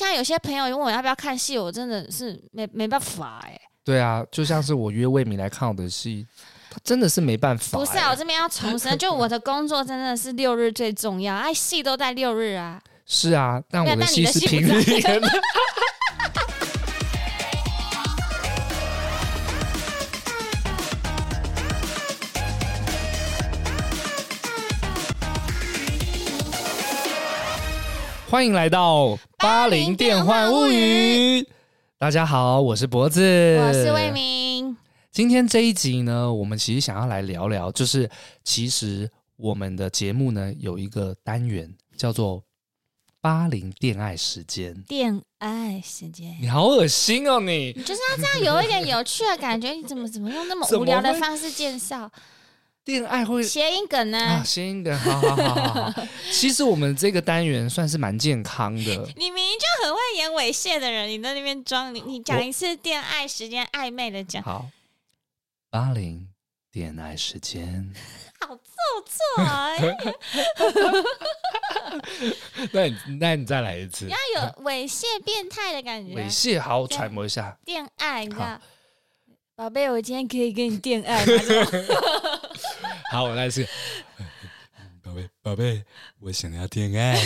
现在有些朋友问我要不要看戏，我真的是没没办法哎、欸。对啊，就像是我约魏敏来看我的戏，他真的是没办法、欸。不是啊，我这边要重申，就我的工作真的是六日最重要，哎，戏都在六日啊。是啊，但我的戏是平日演的。欢迎来到八零电幻物语。大家好，我是脖子，我是魏明。今天这一集呢，我们其实想要来聊聊，就是其实我们的节目呢有一个单元叫做“八零恋爱时间”。恋爱时间，你好恶心哦！你你就是要这样有一点有趣的感觉，你怎么怎么用那么无聊的方式介绍？恋爱会谐音梗呢？啊，谐音梗，好好好好好。其实我们这个单元算是蛮健康的。你明明就很会演猥亵的人，你在那边装，你你讲一次恋爱时间暧昧的讲。好，八零恋爱时间。好做作啊！那你那你再来一次。你要有猥亵变态的感觉。猥亵，好，我揣摩一下。恋爱，你知道？宝贝，我今天可以跟你恋爱吗？好，我来一次。宝贝，宝贝，我想要恋爱。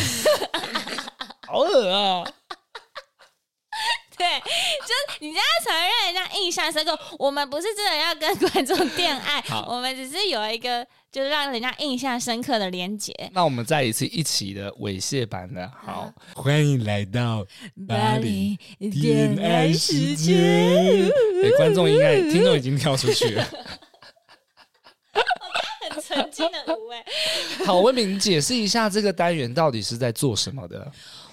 好恶啊！对，就是你这样才会让人家印象深刻。我们不是真的要跟观众恋爱，我们只是有一个。就是让人家印象深刻的连结。那我们再一次一起的猥亵版的，好，欢迎来到巴黎恋爱时间。哎，观众应该听众已经跳出去了。很纯净的无畏。好，文敏，你解释一下这个单元到底是在做什么的？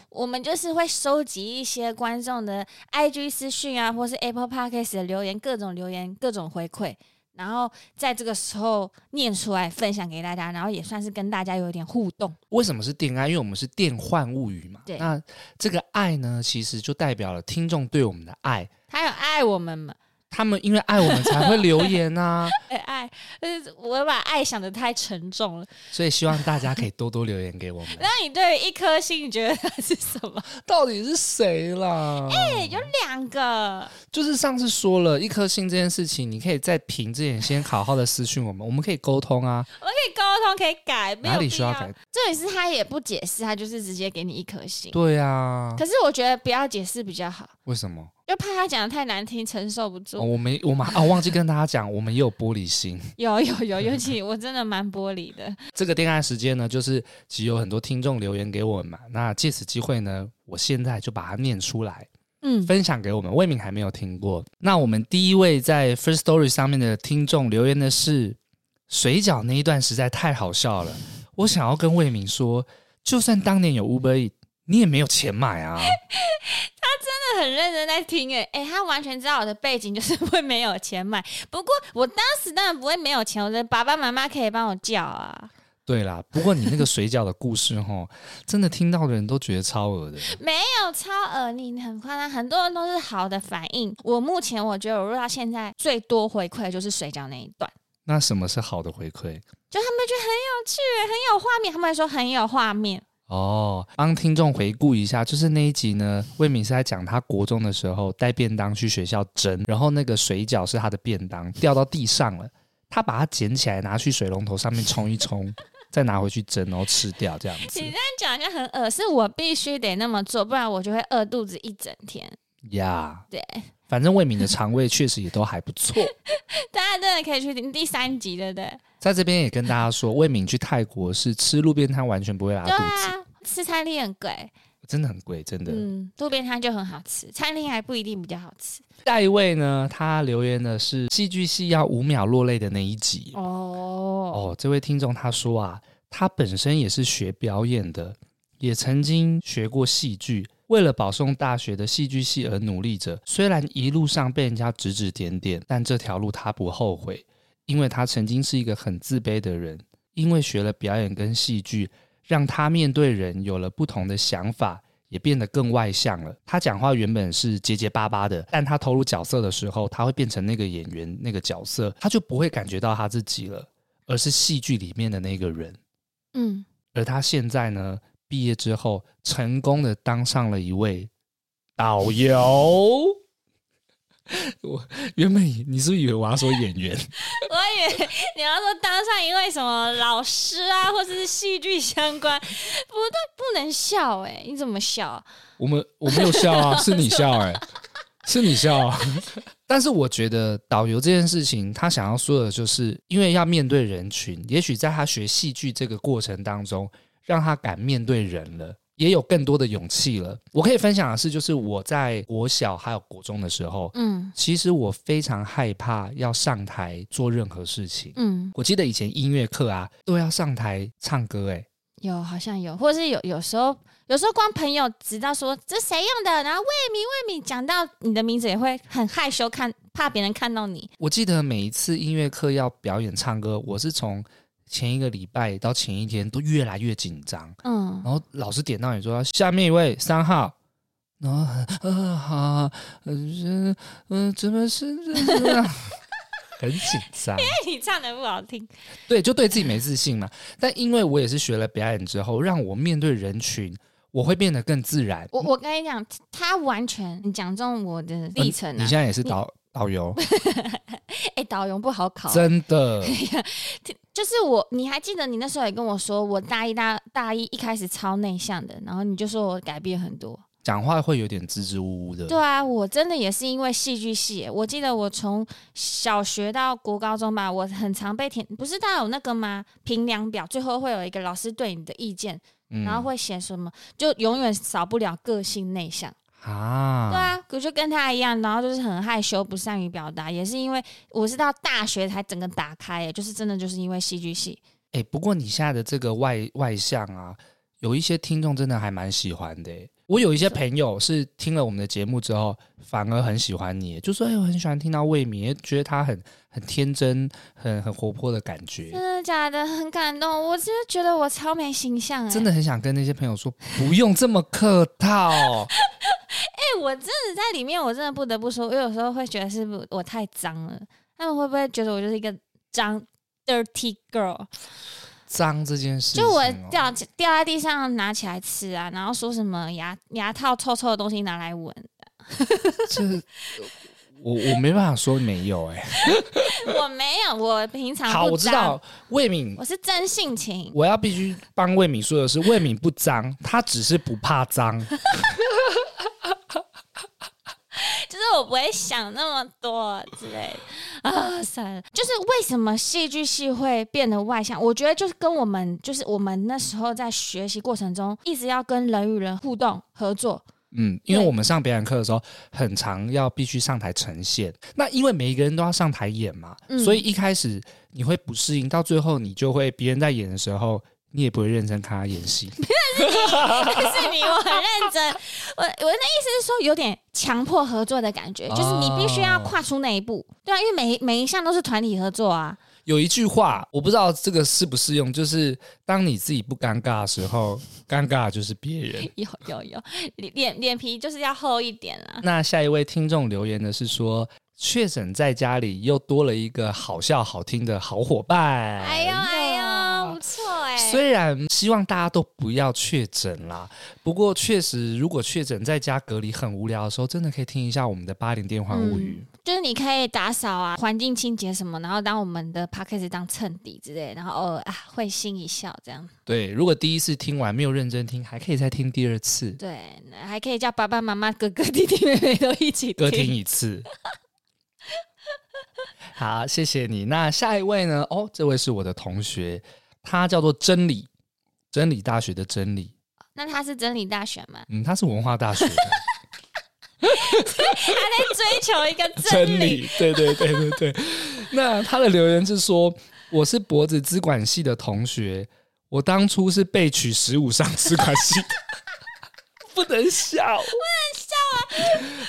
我们就是会收集一些观众的 IG 私讯啊，或是 Apple Podcast 的留言，各种留言，各种回馈。然后在这个时候念出来分享给大家，然后也算是跟大家有一点互动。为什么是电爱？因为我们是电幻物语嘛。对。那这个爱呢，其实就代表了听众对我们的爱。他有爱我们吗？他们因为爱我们才会留言啊！爱，就是我把爱想得太沉重了，所以希望大家可以多多留言给我们。那你对于一颗星，你觉得它是什么？到底是谁啦？哎、欸，有两个，就是上次说了一颗星这件事情，你可以在评之前先好好的私讯我们，我们可以沟通啊，我们可以沟通，可以改，没有哪里需要改？这里是他也不解释，他就是直接给你一颗星。对啊，可是我觉得不要解释比较好。为什么？就怕他讲的太难听，承受不住。哦、我没，我们啊，忘记跟大家讲，我们也有玻璃心。有有有，尤其我真的蛮玻璃的。这个电爱时间呢，就是其实有很多听众留言给我们嘛。那借此机会呢，我现在就把它念出来，嗯，分享给我们。魏明还没有听过。那我们第一位在 First Story 上面的听众留言的是水饺那一段实在太好笑了。我想要跟魏明说，就算当年有 Uber 你也没有钱买啊。他真的很认真在听诶，诶，他完全知道我的背景就是会没有钱买。不过我当时当然不会没有钱，我的爸爸妈妈可以帮我叫啊。对啦，不过你那个水饺的故事齁，真的听到的人都觉得超恶的。没有超恶，你很夸张，很多人都是好的反应。我目前我觉得我录到现在最多回馈就是水饺那一段。那什么是好的回馈？就他们觉得很有趣，很有画面，他们会说很有画面。哦，帮听众回顾一下，就是那一集呢，魏敏是在讲他国中的时候带便当去学校蒸，然后那个水饺是他的便当掉到地上了，他把它捡起来拿去水龙头上面冲一冲，再拿回去蒸，然后吃掉这样子。你这样讲好像很恶，是我必须得那么做，不然我就会饿肚子一整天。呀，Yeah, 对，反正魏敏的肠胃确实也都还不错，大家真的可以去听第三集，对不对？在这边也跟大家说，魏敏去泰国是吃路边摊完全不会拉肚子，啊、吃餐厅很贵，真的很贵，真的。嗯，路边摊就很好吃，餐厅还不一定比较好吃。下一位呢，他留言的是戏剧系要五秒落泪的那一集哦哦，这位听众他说啊，他本身也是学表演的，也曾经学过戏剧，为了保送大学的戏剧系而努力着。虽然一路上被人家指指点点，但这条路他不后悔。因为他曾经是一个很自卑的人，因为学了表演跟戏剧，让他面对人有了不同的想法，也变得更外向了。他讲话原本是结结巴巴的，但他投入角色的时候，他会变成那个演员那个角色，他就不会感觉到他自己了，而是戏剧里面的那个人。嗯，而他现在呢，毕业之后成功的当上了一位导游。我原本你是不是以为我要说演员？我以为你要说当上一位什么老师啊，或者是戏剧相关，不对，不能笑哎、欸！你怎么笑？我们我没有笑啊，是你笑哎、欸，是你笑啊。但是我觉得导游这件事情，他想要说的就是，因为要面对人群，也许在他学戏剧这个过程当中，让他敢面对人了。也有更多的勇气了。我可以分享的是，就是我在国小还有国中的时候，嗯，其实我非常害怕要上台做任何事情。嗯，我记得以前音乐课啊，都要上台唱歌，欸，哎，有好像有，或者是有有时候，有时候光朋友知道说这谁用的，然后魏明魏明讲到你的名字也会很害羞看，看怕别人看到你。我记得每一次音乐课要表演唱歌，我是从。前一个礼拜到前一天都越来越紧张，嗯，然后老师点到你说下面一位三号，然后呃好，嗯嗯怎么是这样，很紧张，因为你唱的不好听，对，就对自己没自信嘛。但因为我也是学了表演之后，让我面对人群，我会变得更自然。我我跟你讲，他完全你讲中我的历程啊。你现在也是导导游，哎，导游不好考，真的。就是我，你还记得你那时候也跟我说，我大一大大一一开始超内向的，然后你就说我改变很多，讲话会有点支支吾吾的。对啊，我真的也是因为戏剧系，我记得我从小学到国高中吧，我很常被填，不是大家有那个吗？评量表最后会有一个老师对你的意见，嗯、然后会写什么，就永远少不了个性内向。啊，对啊，我就跟他一样，然后就是很害羞，不善于表达，也是因为我是到大学才整个打开，哎，就是真的就是因为戏剧系。哎，不过你现在的这个外外向啊，有一些听众真的还蛮喜欢的。我有一些朋友是听了我们的节目之后，反而很喜欢你，就说哎，我很喜欢听到魏敏，觉得他很很天真，很很活泼的感觉。真的假的？很感动，我真的觉得我超没形象，真的很想跟那些朋友说，不用这么客套。哎、欸，我真的在里面，我真的不得不说，我有时候会觉得是不是我太脏了？他们会不会觉得我就是一个脏 dirty girl？脏这件事，就我掉掉在地上拿起来吃啊，然后说什么牙牙套臭臭的东西拿来闻这 我我没办法说没有哎、欸，我没有，我平常好，我知道魏敏，我是真性情。我要必须帮魏敏说的是，魏敏不脏，她只是不怕脏。就是我不会想那么多之类的啊，算了。就是为什么戏剧系会变得外向？我觉得就是跟我们，就是我们那时候在学习过程中，一直要跟人与人互动合作。嗯，因为我们上表演课的时候，很常要必须上台呈现。那因为每一个人都要上台演嘛，嗯、所以一开始你会不适应，到最后你就会别人在演的时候。你也不会认真看他演戏，不是你，是你，我很认真。我我的意思是说，有点强迫合作的感觉，就是你必须要跨出那一步，对啊，因为每每一项都是团体合作啊。有一句话，我不知道这个适不适用，就是当你自己不尴尬的时候，尴尬的就是别人。有有有，脸 脸皮就是要厚一点啦。那下一位听众留言的是说，确诊在家里又多了一个好笑好听的好伙伴。哎呦哎呦，不错哎。虽然希望大家都不要确诊啦，不过确实，如果确诊在家隔离很无聊的时候，真的可以听一下我们的八零电话物语。嗯，就是你可以打扫啊，环境清洁什么，然后当我们的 podcast 当衬底之类，然后偶尔啊会心一笑这样。对，如果第一次听完没有认真听，还可以再听第二次。对，还可以叫爸爸妈妈、哥哥、弟弟、妹妹都一起各听一次。好，谢谢你。那下一位呢？哦，这位是我的同学。他叫做真理，真理大学的真理。那他是真理大学吗？嗯，他是文化大学的。他在追求一个真理。真理，对对对对对。那他的留言是说：“我是脖子资管系的同学，我当初是被取十五上资管系的，不能笑，不能笑啊！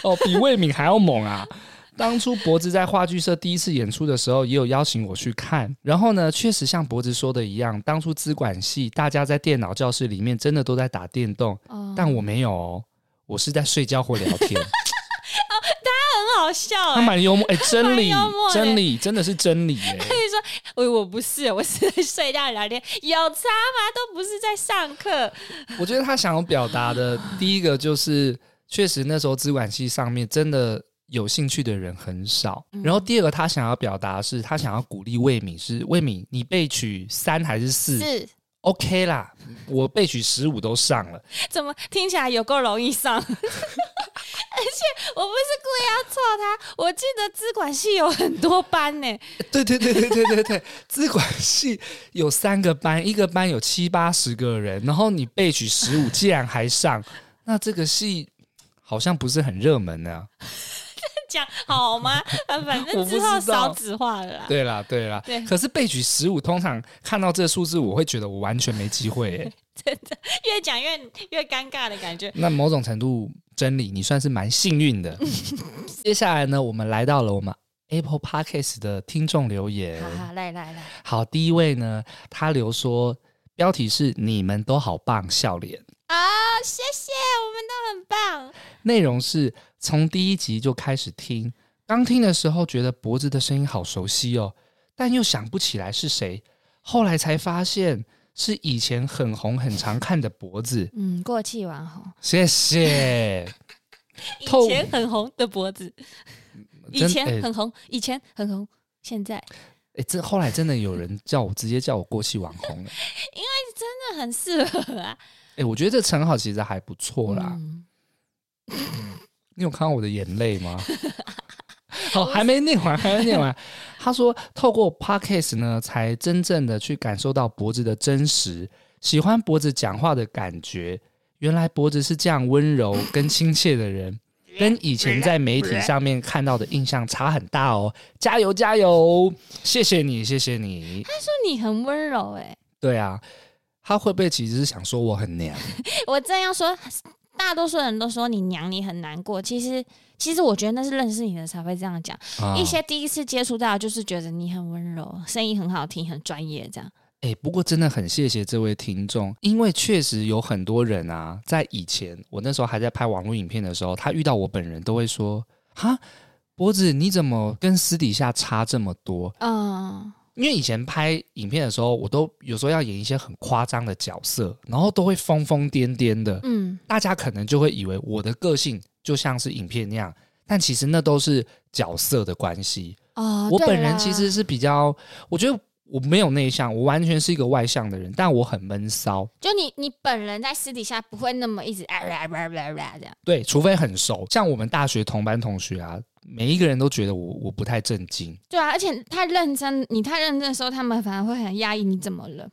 哦，比魏敏还要猛啊！”当初脖子在话剧社第一次演出的时候，也有邀请我去看。然后呢，确实像脖子说的一样，当初资管系大家在电脑教室里面真的都在打电动，哦、但我没有哦，我是在睡觉或聊天。哦，他很好笑，他蛮幽默，哎，真理，真理，真的是真理。哎，可以说，我我不是，我是在睡觉聊天，有差吗？都不是在上课。我觉得他想要表达的第一个就是。确实那时候资管系上面真的有兴趣的人很少。然后第二个他想要表达是，他想要鼓励魏敏，是魏敏，你被取三还是四？是。OK 啦，我备取十五都上了，怎么听起来有够容易上？而且我不是故意要错他，我记得资管系有很多班呢。对对对对对对对，资管系有三个班，一个班有七八十个人，然后你备取十五，竟然还上，那这个系好像不是很热门呢、啊。讲好吗？反正之后少子化了啦。对啦，对啦。对。可是被取十五，通常看到这个数字，我会觉得我完全没机会哎。真的，越讲越越尴尬的感觉。那某种程度，真理你算是蛮幸运的。接下来呢，我们来到了我们 Apple Podcast 的听众留言。好，好，来来来。好，第一位呢，他留说，标题是“你们都好棒”，笑脸。啊、哦，谢谢，我们都很棒。内容是。从第一集就开始听，刚听的时候觉得脖子的声音好熟悉哦，但又想不起来是谁。后来才发现是以前很红、很常看的脖子。嗯，过气网红。谢谢。以前很红的脖子，以前很红，以前很红，现在。哎，这后来真的有人叫我直接叫我过气网红了，因为真的很适合啊。哎，我觉得这称号其实还不错啦。嗯 你有看到我的眼泪吗？好，还没念完，还没念完。他说，透过 Podcast 呢，才真正的去感受到脖子的真实，喜欢脖子讲话的感觉。原来脖子是这样温柔跟亲切的人，跟以前在媒体上面看到的印象差很大哦。加油，加油！谢谢你，谢谢你。他说你很温柔，哎，对啊，他会不会其实是想说我很娘？我这样说。大多数人都说你娘，你很难过。其实，其实我觉得那是认识你的才会这样讲。哦、一些第一次接触到，就是觉得你很温柔，声音很好听，很专业这样。哎、欸，不过真的很谢谢这位听众，因为确实有很多人啊，在以前我那时候还在拍网络影片的时候，他遇到我本人都会说：“哈，脖子你怎么跟私底下差这么多？”嗯。因为以前拍影片的时候，我都有时候要演一些很夸张的角色，然后都会疯疯癫癫的。嗯，大家可能就会以为我的个性就像是影片那样，但其实那都是角色的关系。哦，我本人其实是比较，我觉得我没有内向，我完全是一个外向的人，但我很闷骚。就你，你本人在私底下不会那么一直啊啊啊啊啊这样。对，除非很熟，像我们大学同班同学啊。每一个人都觉得我我不太正经，对啊，而且太认真，你太认真的时候，他们反而会很压抑。你怎么了？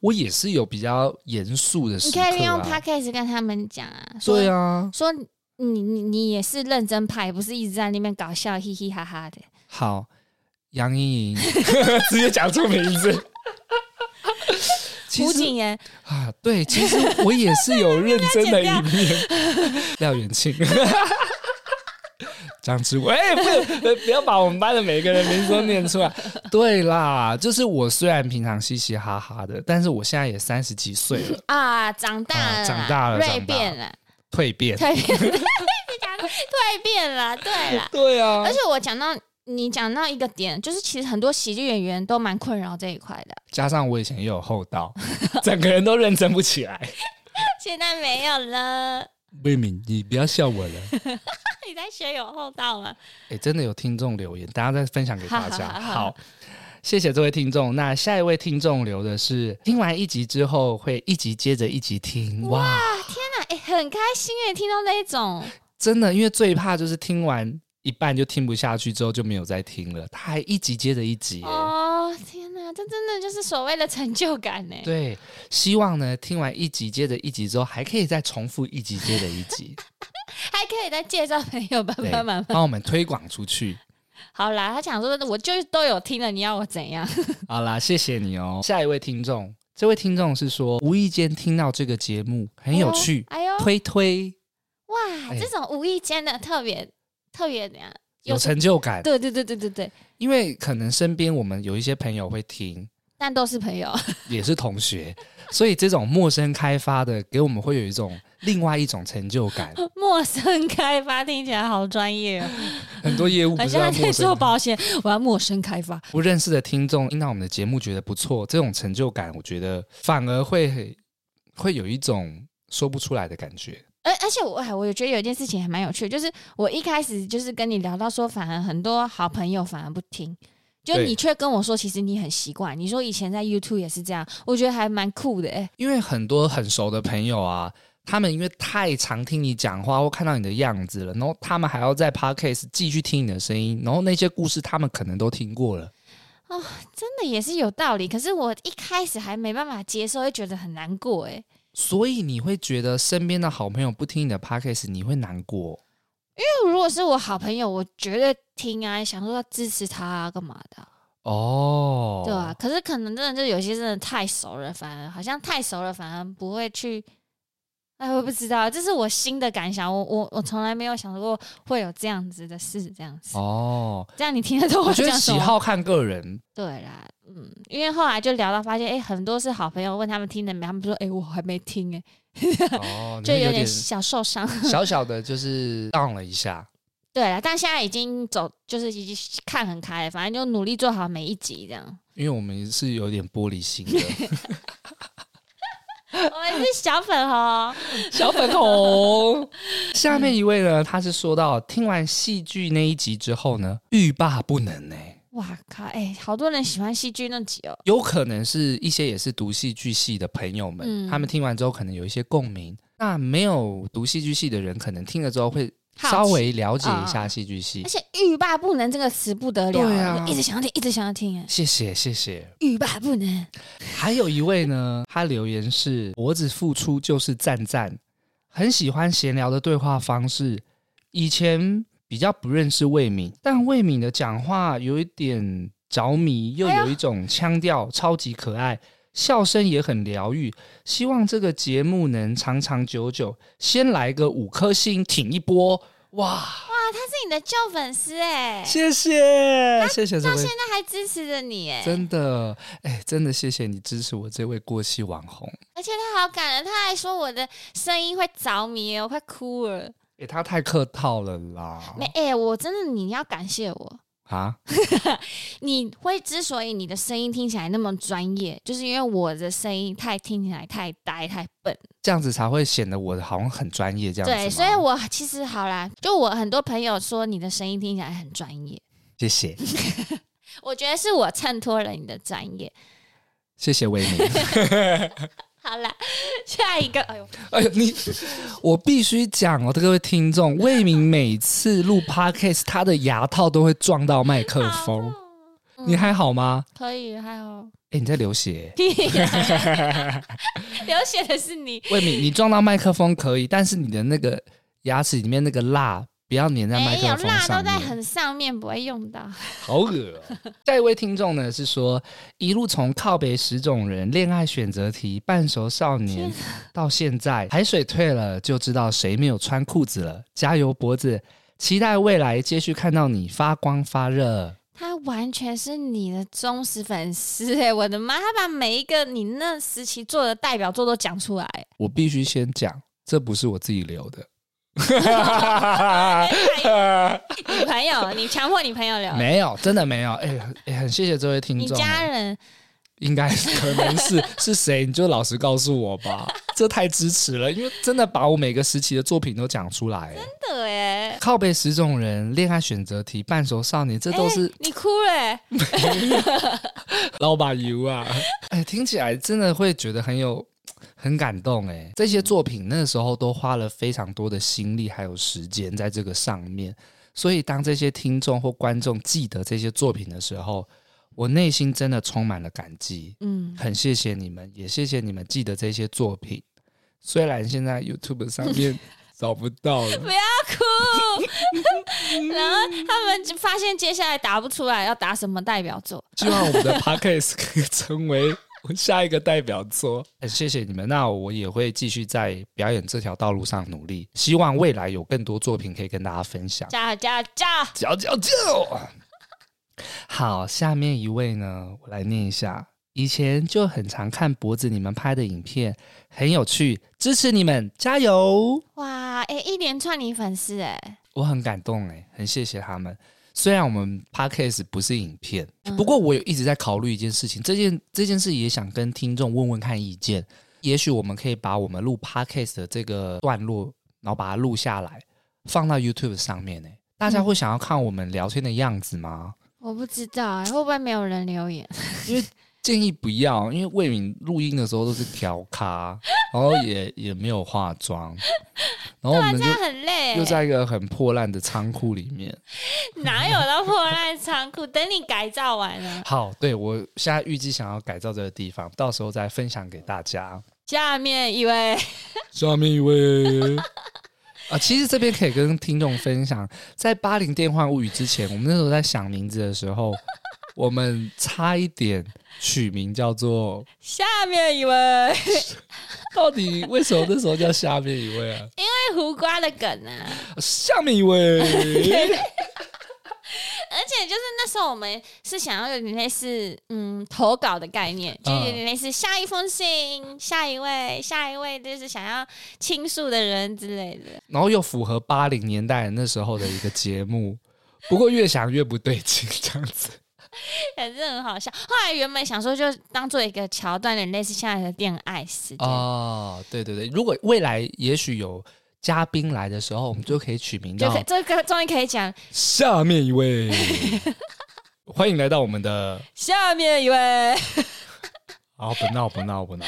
我也是有比较严肃的时候、啊、你可以利用 podcast 跟他们讲啊，对啊，说你你你也是认真派，不是一直在那边搞笑，嘻嘻哈哈的。好，杨莹莹 直接讲出名字，胡谨言啊，对，其实我也是有认真的一面，廖元庆。张志伟，哎，不，不要把我们班的每个人名字都念出来。对啦，就是我虽然平常嘻嘻哈哈的，但是我现在也三十几岁了。啊，长大了，啊、长大了，蜕变了，蜕变，蜕变，蜕变了，对了，对啊。而且我讲到你讲到一个点，就是其实很多喜剧演员都蛮困扰这一块的。加上我以前也有厚道，整个人都认真不起来。现在没有了。魏敏，你不要笑我了。你在学有厚道吗？哎、欸，真的有听众留言，大家再分享给大家。好，好，好，好，谢谢这位听众。那下一位听众留的是，听完一集之后会一集接着一集听。哇，哇天哪，哎、欸，很开心哎，听到那一种。真的，因为最怕就是听完一半就听不下去，之后就没有再听了。他还一集接着一集。哦，天哪，这真的就是所谓的成就感呢。对，希望呢，听完一集接着一集之后，还可以再重复一集接着一集。还可以再介绍朋友帮帮忙，帮我们推广出去。好啦，他想说，我就都有听了，你要我怎样？好啦，谢谢你哦。下一位听众，这位听众是说，无意间听到这个节目很有趣，哎呦，推推，哇，这种无意间的特别特别怎样？有成就感。对对对对对对，因为可能身边我们有一些朋友会听。但都是朋友，也是同学，所以这种陌生开发的，给我们会有一种另外一种成就感。陌生开发听起来好专业哦，很多业务不是要陌生，在做保险，我要陌生开发。不认识的听众听到我们的节目觉得不错，这种成就感，我觉得反而会会有一种说不出来的感觉。而而且我我也觉得有一件事情还蛮有趣的，就是我一开始就是跟你聊到说，反而很多好朋友反而不听，就你却跟我说，其实你很习惯。你说以前在 YouTube 也是这样，我觉得还蛮酷的哎。因为很多很熟的朋友啊，他们因为太常听你讲话或看到你的样子了，然后他们还要在 Podcast 继续听你的声音，然后那些故事他们可能都听过了。哦，真的也是有道理。可是我一开始还没办法接受，会觉得很难过哎。所以你会觉得身边的好朋友不听你的 podcast，你会难过？因为如果是我好朋友，我绝对听啊，想说要支持他啊，干嘛的？哦，对啊。可是可能真的就有些真的太熟了，反而好像太熟了，反而不会去。哎，我不知道，这是我新的感想。我我我从来没有想过会有这样子的事，这样子。哦，这样你听得懂？我觉得喜好看个人。对啦，嗯，因为后来就聊到发现，哎，很多是好朋友问他们听了没，他们说，哎，我还没听，哎，哦，就有点小受伤，小小的就是 down 了一下。对了，但现在已经走，就是已经看很开了，反正就努力做好每一集这样。因为我们是有点玻璃心的。我们是小粉红，小粉红。下面一位呢，他是说到听完戏剧那一集之后呢，欲罢不能呢、欸。哇靠！哎、欸，好多人喜欢戏剧那集哦。有可能是一些也是读戏剧系的朋友们，嗯、他们听完之后可能有一些共鸣。那没有读戏剧系的人，可能听了之后会。稍微了解一下戏剧系，而且“欲罢不能”这个词不得了，对啊，一直想要听，一直想要听。谢谢谢谢，欲罢不能。还有一位呢，他留言是“我只付出就是赞赞”，很喜欢闲聊的对话方式。以前比较不认识魏敏，但魏敏的讲话有一点着迷，又有一种腔调，超级可爱。笑声也很疗愈，希望这个节目能长长久久。先来个五颗星，挺一波！哇哇，他是你的旧粉丝哎，谢谢谢谢，到现在还支持着你哎，真的哎，真的谢谢你支持我这位过气网红。而且他好感人，他还说我的声音会着迷，我快哭了。哎，他太客套了啦。没哎，我真的你要感谢我。啊，你会之所以你的声音听起来那么专业，就是因为我的声音太听起来太呆太笨，这样子才会显得我好像很专业这样子。对，所以我其实好啦，就我很多朋友说你的声音听起来很专业，谢谢。我觉得是我衬托了你的专业，谢谢维尼。好了，下一个。哎呦，哎呦，你，我必须讲哦，各位听众，魏明每次录 podcast，他的牙套都会撞到麦克风。嗯、你还好吗？可以，还好。哎，你在流血？流血的是你。魏敏，你撞到麦克风可以，但是你的那个牙齿里面那个蜡。不要粘在麦克风上面。有蜡都在很上面，不会用到。好恶哦！下一位听众呢是说，一路从靠北十种人、恋爱选择题、半熟少年到现在，海水退了就知道谁没有穿裤子了。加油，脖子！期待未来继续看到你发光发热。他完全是你的忠实粉丝哎！我的妈，他把每一个你那时期做的代表作都讲出来。我必须先讲，这不是我自己留的。女朋友，你强迫你朋友聊？没有，真的没有。哎、欸，哎、欸，很谢谢这位听众。你家人应该可能是是谁？你就老实告诉我吧。这太支持了，因为真的把我每个时期的作品都讲出来。真的哎！靠背十种人、恋爱选择题、半熟少年，这都是、你哭了。老板油啊！哎、听起来真的会觉得很有。很感动诶，这些作品那时候都花了非常多的心力还有时间在这个上面，所以当这些听众或观众记得这些作品的时候，我内心真的充满了感激。嗯，很谢谢你们，也谢谢你们记得这些作品。虽然现在 YouTube 上面找不到了，不要哭。然后他们就发现接下来答不出来，要答什么代表作？希望我们的 Podcast 可以成为。下一个代表作，很谢谢你们。那我也会继续在表演这条道路上努力，希望未来有更多作品可以跟大家分享。加加加，加加加！好，下面一位呢，我来念一下。以前就很常看脖子你们拍的影片，很有趣，支持你们，加油！哇，哎，一连串你粉丝哎，我很感动哎，很谢谢他们。虽然我们 podcast 不是影片，不过我有一直在考虑一件事情，这件这件事也想跟听众问问看意见。也许我们可以把我们录 podcast 的这个段落然后把它录下来，放到 YouTube 上面呢。大家会想要看我们聊天的样子吗？我不知道欸，会不会没有人留言？因为建议不要，因为魏敏录音的时候都是调咖，然后也也没有化妆，然后我们就很累，又在一个很破烂的仓库里面。哪有到破烂仓库？等你改造完了。好，对，我现在预计想要改造这个地方，到时候再分享给大家。下面一位，下面一位。啊，其实这边可以跟听众分享，在《八零电幻物语》之前，我们那时候在想名字的时候，我们差一点取名叫做“下面一位”。到底为什么那时候叫“下面一位”啊？因为胡瓜的梗啊。下面一位。而且就是那时候我们是想要有点类似嗯投稿的概念，就有点类似下一封信，嗯、下一位，下一位，就是想要倾诉的人之类的。然后又符合八零年代那时候的一个节目，不过越想越不对劲，这样子，反正很好笑。后来原本想说就当做一个桥段，有点类似现在的恋爱时间。哦，对对对，如果未来也许有。嘉宾来的时候，我们就可以取名叫“这个终于可以讲”。下面一位，欢迎来到我们的下面一位。好，不闹不闹不闹。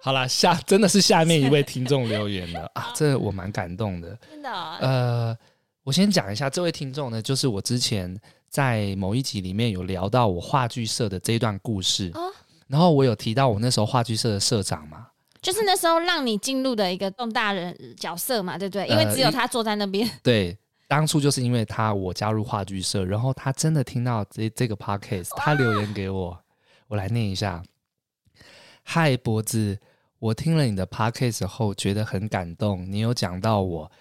好了，下真的是下面一位听众留言了啊，这我蛮感动的。真的、哦？呃，我先讲一下，这位听众呢，就是我之前在某一集里面有聊到我话剧社的这一段故事，哦、然后我有提到我那时候话剧社的社长嘛。就是那时候让你进入的一个动大人角色嘛，对不对？因为只有他坐在那边。呃、对，当初就是因为他，我加入话剧社，然后他真的听到这这个 podcast，他留言给我，我来念一下。嗨，脖子，我听了你的 podcast 后觉得很感动，你有讲到我，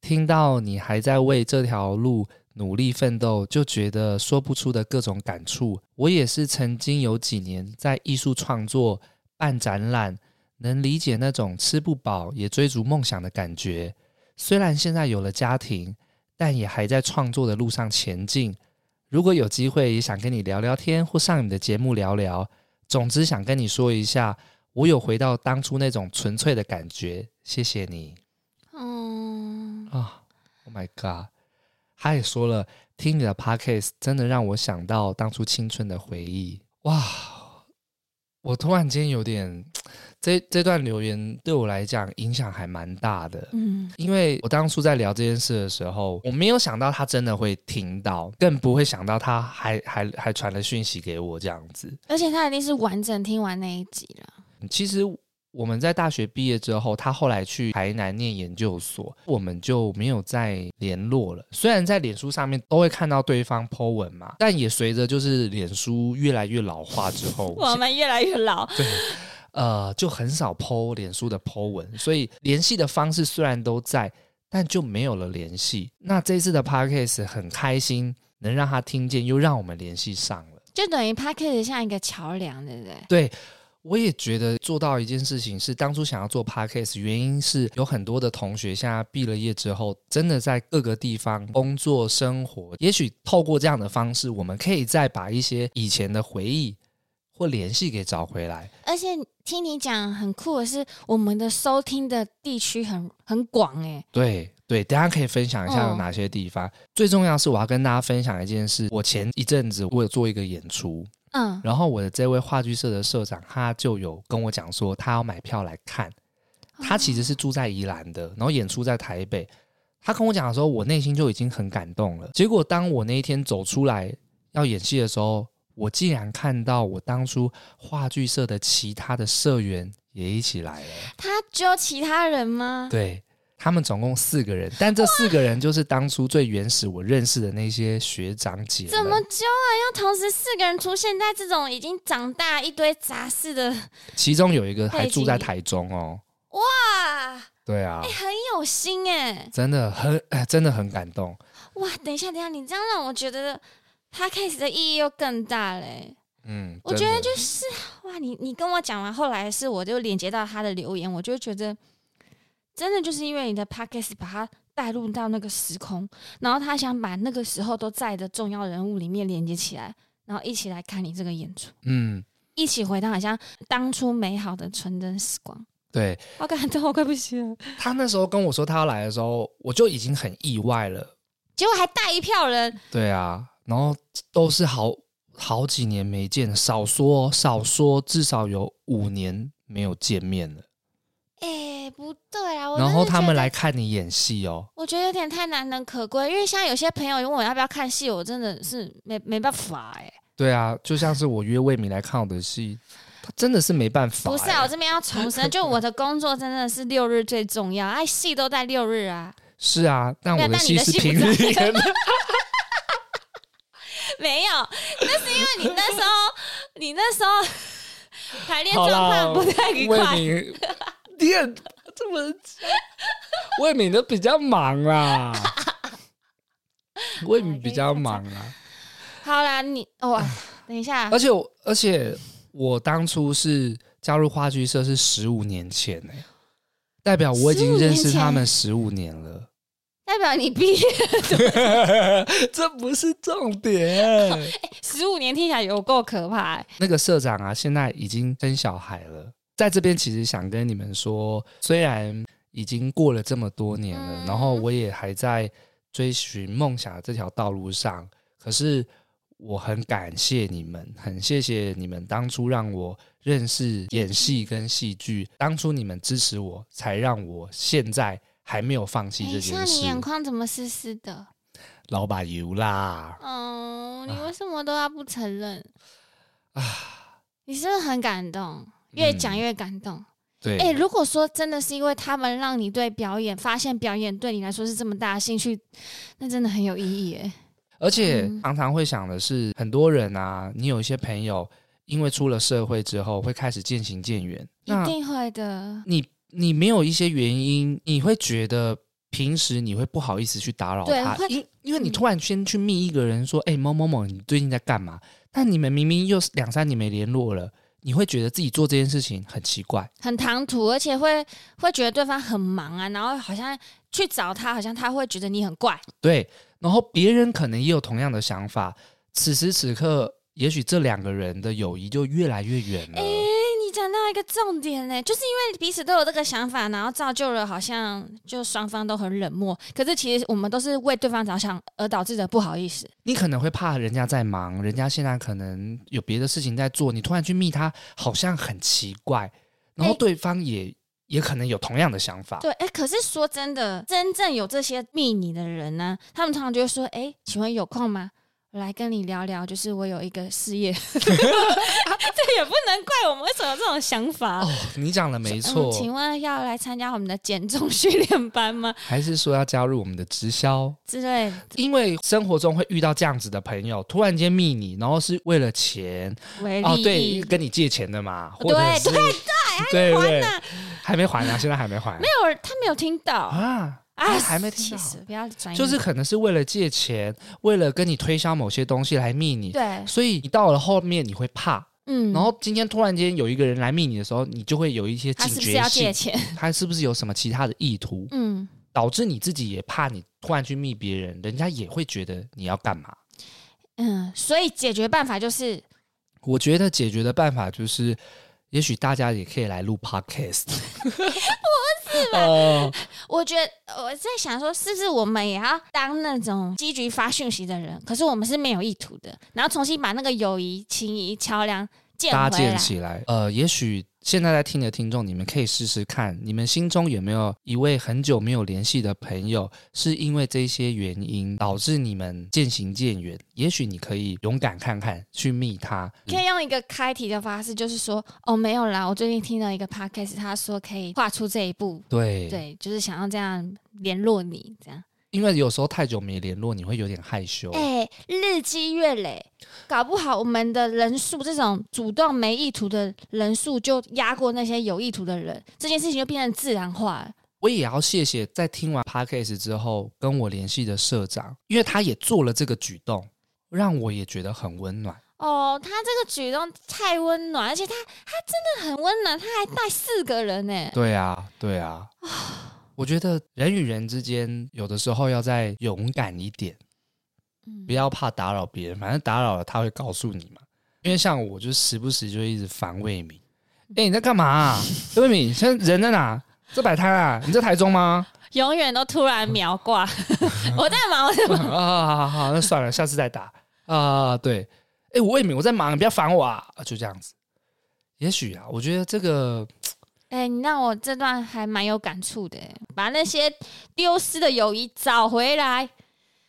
听到你还在为这条路努力奋斗，就觉得说不出的各种感触。我也是曾经有几年在艺术创作办展览。能理解那种吃不饱也追逐梦想的感觉。虽然现在有了家庭，但也还在创作的路上前进。如果有机会，也想跟你聊聊天，或上你的节目聊聊。总之，想跟你说一下，我有回到当初那种纯粹的感觉。谢谢你。嗯啊，Oh my God！他也说了，听你的 Podcast 真的让我想到当初青春的回忆。哇，我突然间有点。这这段留言对我来讲影响还蛮大的，嗯，因为我当初在聊这件事的时候，我没有想到他真的会听到，更不会想到他还还还传了讯息给我这样子，而且他一定是完整听完那一集了。其实我们在大学毕业之后，他后来去台南念研究所，我们就没有再联络了。虽然在脸书上面都会看到对方 po 文嘛，但也随着就是脸书越来越老化之后，我们越来越老，对。呃，就很少 po 脸书的 po 文，所以联系的方式虽然都在，但就没有了联系。那这次的 podcast 很开心，能让他听见，又让我们联系上了，就等于 podcast 像一个桥梁，对不对？对，我也觉得做到一件事情是，当初想要做 podcast，原因是有很多的同学现在毕了业之后，真的在各个地方工作生活，也许透过这样的方式，我们可以再把一些以前的回忆。或联系给找回来，而且听你讲很酷的是，我们的收听的地区很很广诶。对对，大家可以分享一下有哪些地方。嗯、最重要是我要跟大家分享一件事，我前一阵子我有做一个演出，嗯，然后我的这位话剧社的社长他就有跟我讲说，他要买票来看。他其实是住在宜兰的，然后演出在台北。他跟我讲的时候，我内心就已经很感动了。结果当我那一天走出来要演戏的时候，我竟然看到我当初话剧社的其他的社员也一起来了。他只有其他人吗？对，他们总共四个人，但这四个人就是当初最原始我认识的那些学长姐。怎么揪啊？要同时四个人出现在这种已经长大一堆杂事的？其中有一个还住在台中哦。哇！对啊，欸，很有心哎，真的很，真的很感动。哇！等一下，等一下，你这样让我觉得。他 case 的意义又更大嘞，嗯，我觉得就是哇，你你跟我讲完，后来是我就连接到他的留言，我就觉得真的就是因为你的 podcast 把他带入到那个时空，然后他想把那个时候都在的重要人物里面连接起来，然后一起来看你这个演出，嗯，一起回到好像当初美好的纯真时光，对，好感动，我快不行了。他那时候跟我说他要来的时候，我就已经很意外了。结果还带一票人。对啊，然后都是好好几年没见，少说少说至少有五年没有见面了。哎，不对啊！然后他们来看你演戏哦，我觉得有点太难能可贵，因为像有些朋友问我要不要看戏，我真的是没没办法哎。对啊，就像是我约魏敏来看我的戏，他真的是没办法。不是啊，我这边要重申，就我的工作真的是六日最重要，哎，戏都在六日啊。是啊，但我的戏是平日。没有，那是因为你那时候，你那时候 排练状况不太愉快。你很这么，魏敏都比较忙啦，魏敏比较忙啊。好啦，你哦，等一下。而且，而且我当初是加入话剧社是十五年前呢，代表我已经认识他们十五年了。代表你毕业，这不是重点。十五年听起来有够可怕。那个社长啊，现在已经生小孩了。在这边其实想跟你们说，虽然已经过了这么多年了，嗯、然后我也还在追寻梦想的这条道路上，可是我很感谢你们，很谢谢你们当初让我认识演戏跟戏剧，当初你们支持我，才让我现在还没有放弃这件事。像你眼眶怎么湿湿的？老把油啦！哦，你为什么都要不承认？啊，你是不是很感动？越讲越感动。嗯、对，哎、欸，如果说真的是因为他们让你对表演发现表演对你来说是这么大的兴趣，那真的很有意义。哎，而且常常会想的是，很多人啊，你有一些朋友，因为出了社会之后会开始渐行渐远，一定会的。你你没有一些原因，你会觉得平时你会不好意思去打扰他，因因为你突然先去密一个人说，哎、嗯，某某某，你最近在干嘛？但你们明明又两三年没联络了。你会觉得自己做这件事情很奇怪，很唐突，而且会会觉得对方很忙啊，然后好像去找他，好像他会觉得你很怪。对，然后别人可能也有同样的想法。此时此刻，也许这两个人的友谊就越来越远了。欸讲到一个重点呢，就是因为彼此都有这个想法，然后造就了好像就双方都很冷漠。可是其实我们都是为对方着想而导致的不好意思。你可能会怕人家在忙，人家现在可能有别的事情在做，你突然去密他，好像很奇怪。然后对方也、欸、也可能有同样的想法。对，哎、欸，可是说真的，真正有这些密你的人呢，他们常常就会说：“哎、欸，请问有空吗？”我来跟你聊聊，就是我有一个事业，这也不能怪我们为什么有这种想法。哦，你讲的没错。嗯，请问要来参加我们的减重训练班吗？还是说要加入我们的直销之类？因为生活中会遇到这样子的朋友，突然间密你，然后是为了钱，哦，对，跟你借钱的嘛，对对对，还没还呢，还没还呢，现在还没还。没有，他没有听到啊。啊，还没听到，不要转移，就是可能是为了借钱，为了跟你推销某些东西来密你，对，所以你到了后面你会怕，嗯，然后今天突然间有一个人来密你的时候，你就会有一些警觉性，他是不是要借钱？他是不是有什么其他的意图？嗯，导致你自己也怕，你突然去密别人，人家也会觉得你要干嘛？嗯，所以解决办法就是，我觉得解决的办法就是，也许大家也可以来录 podcast。是吗？Uh, 我觉得我在想说，是不是我们也要当那种积极发讯息的人？可是我们是没有意图的，然后重新把那个友谊、情谊、桥梁建搭建起来。呃，也许。现在在听的听众，你们可以试试看，你们心中有没有一位很久没有联系的朋友，是因为这些原因导致你们渐行渐远？也许你可以勇敢看看，去密他。可以用一个开题的方式，就是说，哦，没有啦，我最近听了一个 podcast，他说可以跨出这一步。对对，就是想要这样联络你，这样。因为有时候太久没联络，你会有点害羞。哎、欸，日积月累，搞不好我们的人数，这种主动没意图的人数，就压过那些有意图的人，这件事情就变成自然化了。我也要谢谢在听完 podcast 之后跟我联系的社长，因为他也做了这个举动，让我也觉得很温暖。哦，他这个举动太温暖，而且他他真的很温暖，他还带四个人呢。对啊，对啊。我觉得人与人之间有的时候要再勇敢一点，不要怕打扰别人，反正打扰了他会告诉你嘛。因为像我就时不时就一直烦魏敏，哎、欸，你在干嘛、啊？魏敏，现在人在哪？在摆摊啊？你在台中吗？永远都突然秒挂，我在忙，我在忙啊！好好好，那算了，下次再打啊。对，哎、欸，我魏敏，我在忙，你不要烦我啊！就这样子。也许啊，我觉得这个，哎、欸，你让我这段还蛮有感触的，把那些丢失的友谊找回来。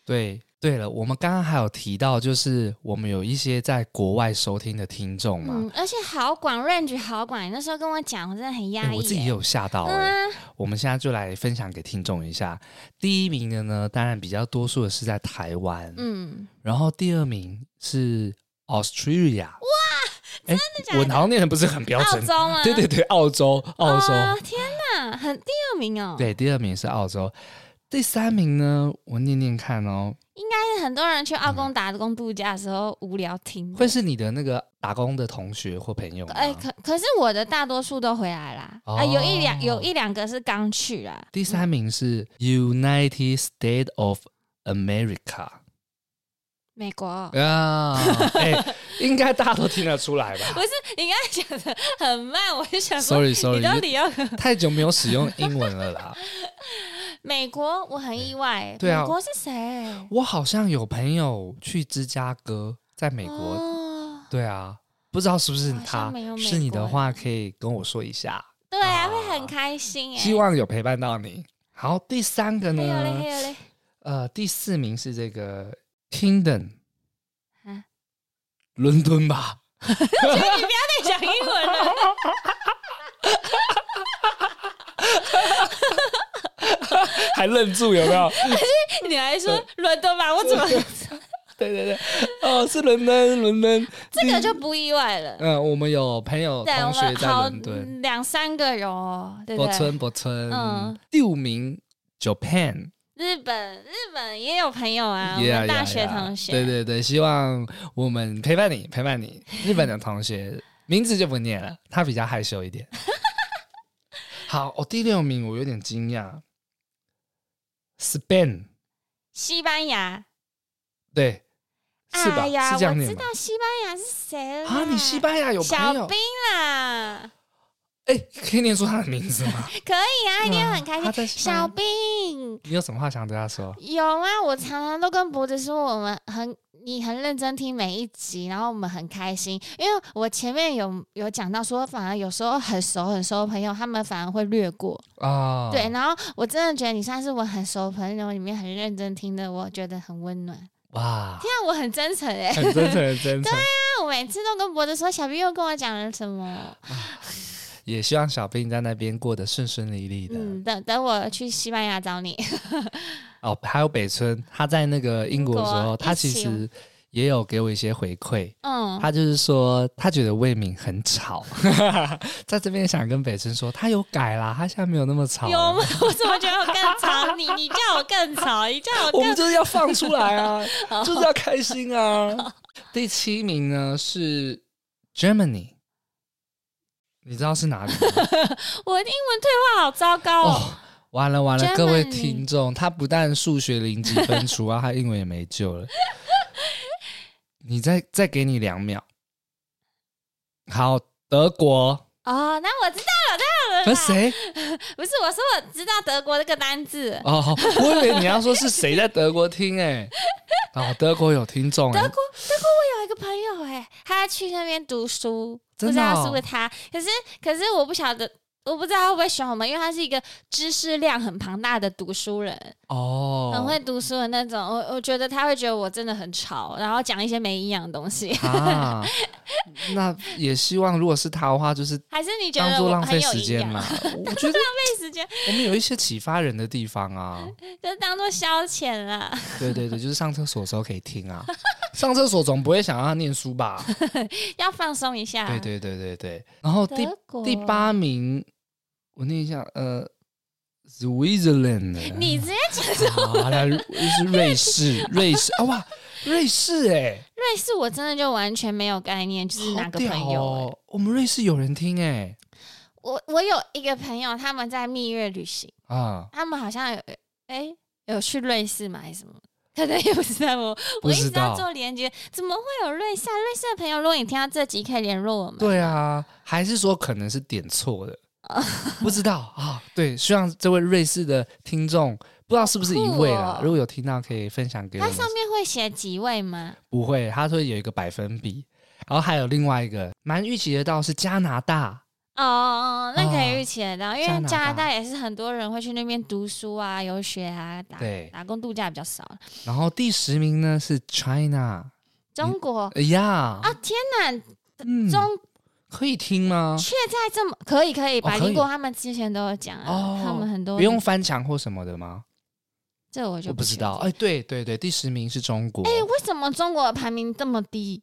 对。对了，我们刚刚还有提到，就是我们有一些在国外收听的听众嘛，嗯，而且好广，range 好广。那时候跟我讲，我真的很压抑，我自己也有吓到哎。嗯啊、我们现在就来分享给听众一下，第一名的呢，当然比较多数的是在台湾，嗯，然后第二名是 Australia，哇，真的假的？我好像念的不是很标准，澳洲吗？对对对，澳洲，澳洲，哦、天哪，很第二名哦，对，第二名是澳洲，第三名呢，我念念看哦。应该是很多人去澳工打工度假的时候无聊听，会是你的那个打工的同学或朋友？哎，可可是我的大多数都回来啦，啊，有一两有一两个是刚去啦。第三名是 United States of America，美国啊，哎，应该大家都听得出来吧？不是，你刚才讲的很慢，我就想说，sorry sorry，你到底要太久没有使用英文了啦。美国，我很意外。对啊，美国是谁？我好像有朋友去芝加哥，在美国。哦、对啊，不知道是不是他？是你的话，可以跟我说一下。对啊，啊会很开心。希望有陪伴到你。好，第三个呢？有嘞，有嘞。呃，第四名是这个 Kingdom，啊，伦敦吧？所以你不要再讲英文了。还愣住有没有？你还说伦敦吧？我怎么？对对对，哦，是伦敦，伦敦，这个就不意外了。嗯，我们有朋友同学在伦敦，两三个有哦。博村，博村。嗯，第五名 Japan，日本，日本也有朋友啊，我们大学同学。对对对，希望我们陪伴你，陪伴你。日本的同学名字就不念了，他比较害羞一点。好，哦，第六名我有点惊讶。Spain，西班牙，对，是吧？哎呀，是这样念？我知道西班牙是谁了啊？你西班牙有朋友？小兵啦。哎，可以念出他的名字吗？可以啊，你也很开心。小兵，你有什么话想对他说？有啊，我常常都跟脖子说，我们很。你很认真听每一集，然后我们很开心，因为我前面有有讲到说，反而有时候很熟很熟的朋友，他们反而会略过啊。对，然后我真的觉得你算是我很熟的朋友里面很认真听的，我觉得很温暖。哇，天啊，我很真诚哎，很真诚，很真诚。对啊，我每次都跟博子说，小兵又跟我讲了什么。也希望小兵在那边过得顺顺利利的。嗯，等等我去西班牙找你。哦，还有北村，他在那个英国的时候，他其实也有给我一些回馈。嗯，他就是说，他觉得魏敏很吵，在这边想跟北村说，他有改啦，他现在没有那么吵。有吗？我怎么觉得我更吵？你你叫我更吵，你叫我……我们就是要放出来啊，就是要开心啊。第七名呢是 Germany，你知道是哪里吗？我的英文退化好糟糕哦。哦完了完了，Germany 各位听众，他不但数学零积分除啊，他英文也没救了。你再再给你两秒。好，德国。哦，那我知道和谁？不是，我说我知道德国这个单字。哦，我以为你要说是谁在德国听哎。哦，德国有听众。德国，德国，我有一个朋友哎，他去那边读书，不知道是不是他。可是，可是我不晓得。我不知道他会不会喜欢我们，因为他是一个知识量很庞大的读书人哦，很会读书的那种。我我觉得他会觉得我真的很吵，然后讲一些没营养的东西。啊，那也希望如果是他的话，就是 还是你觉得当做浪费时间嘛？我觉得浪费时间。我们有一些启发人的地方啊，就当做消遣啊。对对对，就是上厕所的时候可以听啊。上厕所总不会想让他念书吧？要放松一下。对对对对对。然后第第八名。我念一下，呃，Switzerland，你直接讲错了，是瑞士，瑞士啊，哇，瑞士哎，瑞士我真的就完全没有概念，就是哪个朋友、哦？我们瑞士有人听哎，我我有一个朋友，他们在蜜月旅行啊，他们好像有哎有去瑞士吗？还是什么？可能也不知道我，我一直在做连接，怎么会有瑞士？瑞士的朋友，如果你听到这集，可以联络我们。对啊，还是说可能是点错的？不知道啊、哦。对，希望这位瑞士的听众，不知道是不是一位啊、哦？如果有听到，可以分享给我。它上面会写几位吗？不会，它会有一个百分比。然后还有另外一个，蛮预期得到是加拿大。哦，那可以预期得到，因为加拿大也是很多人会去那边读书啊、游学啊、打打工度假比较少。然后第十名呢是 China，中国。哎呀，啊天哪，嗯、中可以听吗？却在这么可以可以，百灵果他们之前都有讲啊、哦，他们很多不用翻墙或什么的吗？这我就不，知道。哎，对对对，第十名是中国。哎，为什么中国的排名这么低？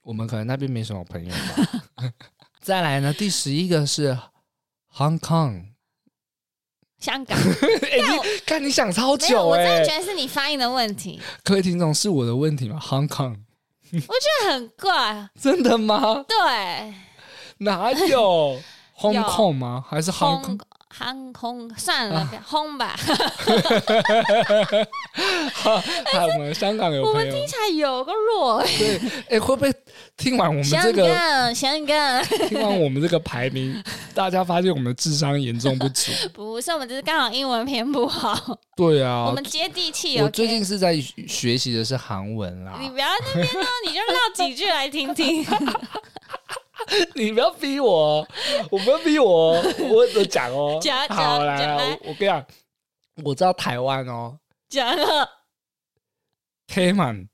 我们可能那边没什么朋友吧。再来呢，第十一个是 Hong Kong，香港。欸、你看你想超久、欸，我真的觉得是你发音的问题。各位听众，是我的问题吗？Hong Kong，我觉得很怪。真的吗？对，哪有 Hong Kong 吗？还是 Hong Kong？航空算了，轰、啊、吧。好，我们香港有我们听起来有个弱。对，哎、欸，会不会听完我们这个香港？香港听完我们这个排名，大家发现我们的智商严重不足？不是，我们只是刚好英文偏不好。对啊，我们接地气。我最近是在学习的是韩文啦。你不要那边哦，你就绕几句来听听。你不要逼我，我不要逼我，我都讲哦。讲好来，来，我跟你讲，我知道台湾哦。讲了，K-man，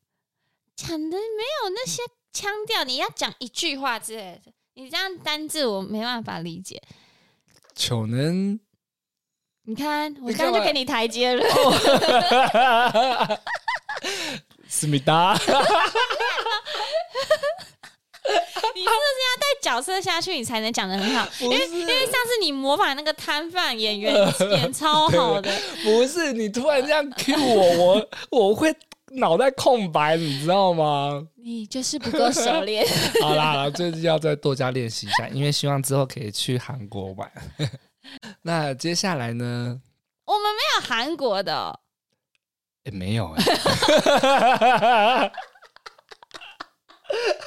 讲的没有那些腔调，你要讲一句话之类的，你这样单字我没办法理解。求能，你看我刚刚就给你台阶了。思密达。你是不是要带角色下去，你才能讲的很好？因为因为上次你模仿那个摊贩演员演超好的。不是你突然这样 cue 我，我我会脑袋空白，你知道吗？你就是不够熟练。好啦，最近要再多加练习一下，因为希望之后可以去韩国玩。那接下来呢？我们没有韩国的。也、欸、没有哎、欸。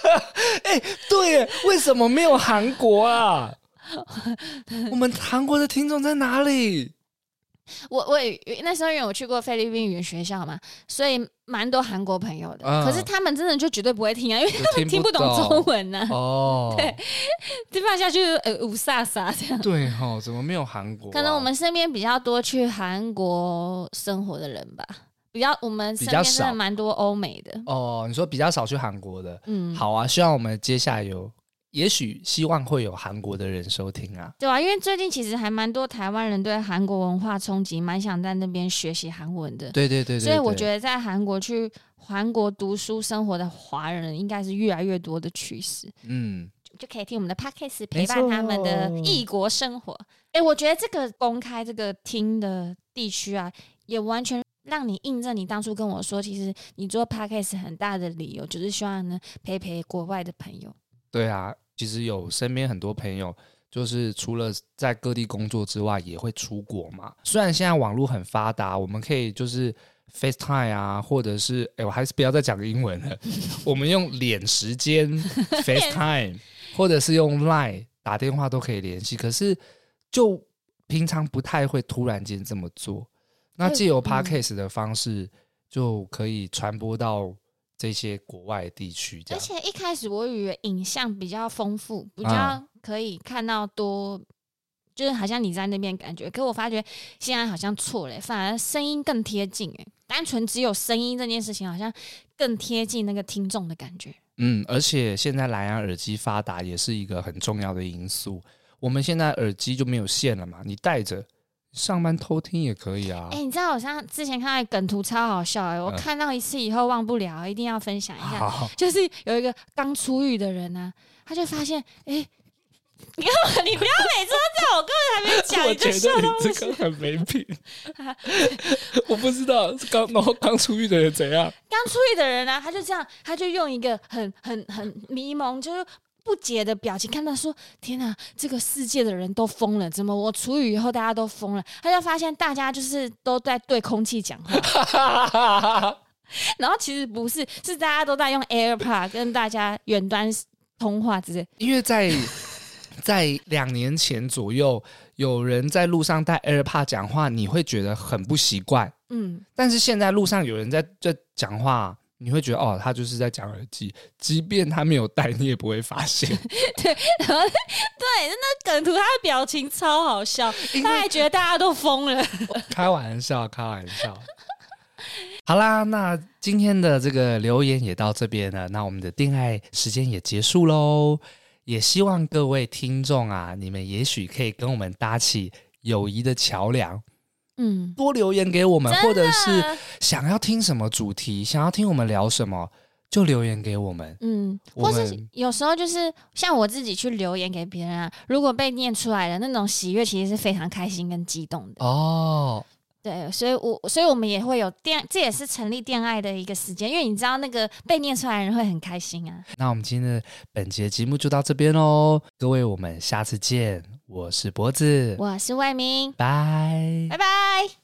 哎、欸，对耶，为什么没有韩国啊？我们韩国的听众在哪里？我我那时候因为我去过菲律宾语言学校嘛，所以蛮多韩国朋友的、嗯。可是他们真的就绝对不会听啊，因为他们听不懂中文呢、啊。哦，对，就放下去呃五煞煞这样。对哈、哦，怎么没有韩国、啊？可能我们身边比较多去韩国生活的人吧。比较我们身边真的蛮多欧美的。哦，你说比较少去韩国的，嗯，好啊，希望我们接下来有，也许希望会有韩国的人收听啊，对啊，因为最近其实还蛮多台湾人对韩国文化冲击，蛮想在那边学习韩文的，对对对，对，对，所以我觉得在韩国去韩国读书生活的华人应该是越来越多的趋势，嗯，就可以听我们的 podcast 陪伴他们的异国生活。哎，我觉得这个公开这个听的地区啊，也完全。让你印证你当初跟我说，其实你做 podcast 很大的理由就是希望能陪陪国外的朋友。对啊，其实有身边很多朋友，就是除了在各地工作之外，也会出国嘛。虽然现在网络很发达，我们可以就是 FaceTime 啊，或者是哎，我还是不要再讲英文了，我们用脸时间 FaceTime，或者是用 Line 打电话都可以联系。可是就平常不太会突然间这么做。那借由 Podcast 的方式，就可以传播到这些国外地区。而且一开始我以为影像比较丰富，比较可以看到多，就是好像你在那边感觉。可我发觉现在好像错了，反而声音更贴近。哎，单纯只有声音这件事情，好像更贴近那个听众的感觉。嗯，而且现在蓝牙耳机发达也是一个很重要的因素。我们现在耳机就没有线了嘛，你戴着。上班偷听也可以啊！哎、欸，你知道我像之前看到梗图超好笑哎、欸，我看到一次以后忘不了，嗯、一定要分享一下。就是有一个刚出狱的人呢、啊，他就发现哎、欸，你看你不要每次都在我根本还没讲，我觉得你这个很没品。我不知道刚然后刚出狱的人怎样？刚出狱的人呢、啊，他就这样，他就用一个很很很迷蒙，就是。不解的表情，看到说：“天哪，这个世界的人都疯了，怎么我出狱以后大家都疯了？”他就发现大家就是都在对空气讲话，然后其实不是，是大家都在用 AirPod 跟大家远端通话之类。因为在在两年前左右，有人在路上带 AirPod 讲话，你会觉得很不习惯。嗯，但是现在路上有人在在讲话。你会觉得哦，他就是在讲耳机，即便他没有戴，你也不会发现。对，然后 对，那梗图他的表情超好笑，他还觉得大家都疯了。开玩笑，开玩笑。好啦，那今天的这个留言也到这边了，那我们的电爱时间也结束喽。也希望各位听众啊，你们也许可以跟我们搭起友谊的桥梁。嗯，多留言给我们，或者是想要听什么主题，想要听我们聊什么，就留言给我们。嗯，或是有时候就是像我自己去留言给别人啊，如果被念出来的那种喜悦，其实是非常开心跟激动的。哦，对，所以我所以我们也会有电，这也是成立电爱的一个时间，因为你知道那个被念出来的人会很开心啊。那我们今天的本节节目就到这边喽，各位，我们下次见。我是脖子，我是外明，拜。拜拜。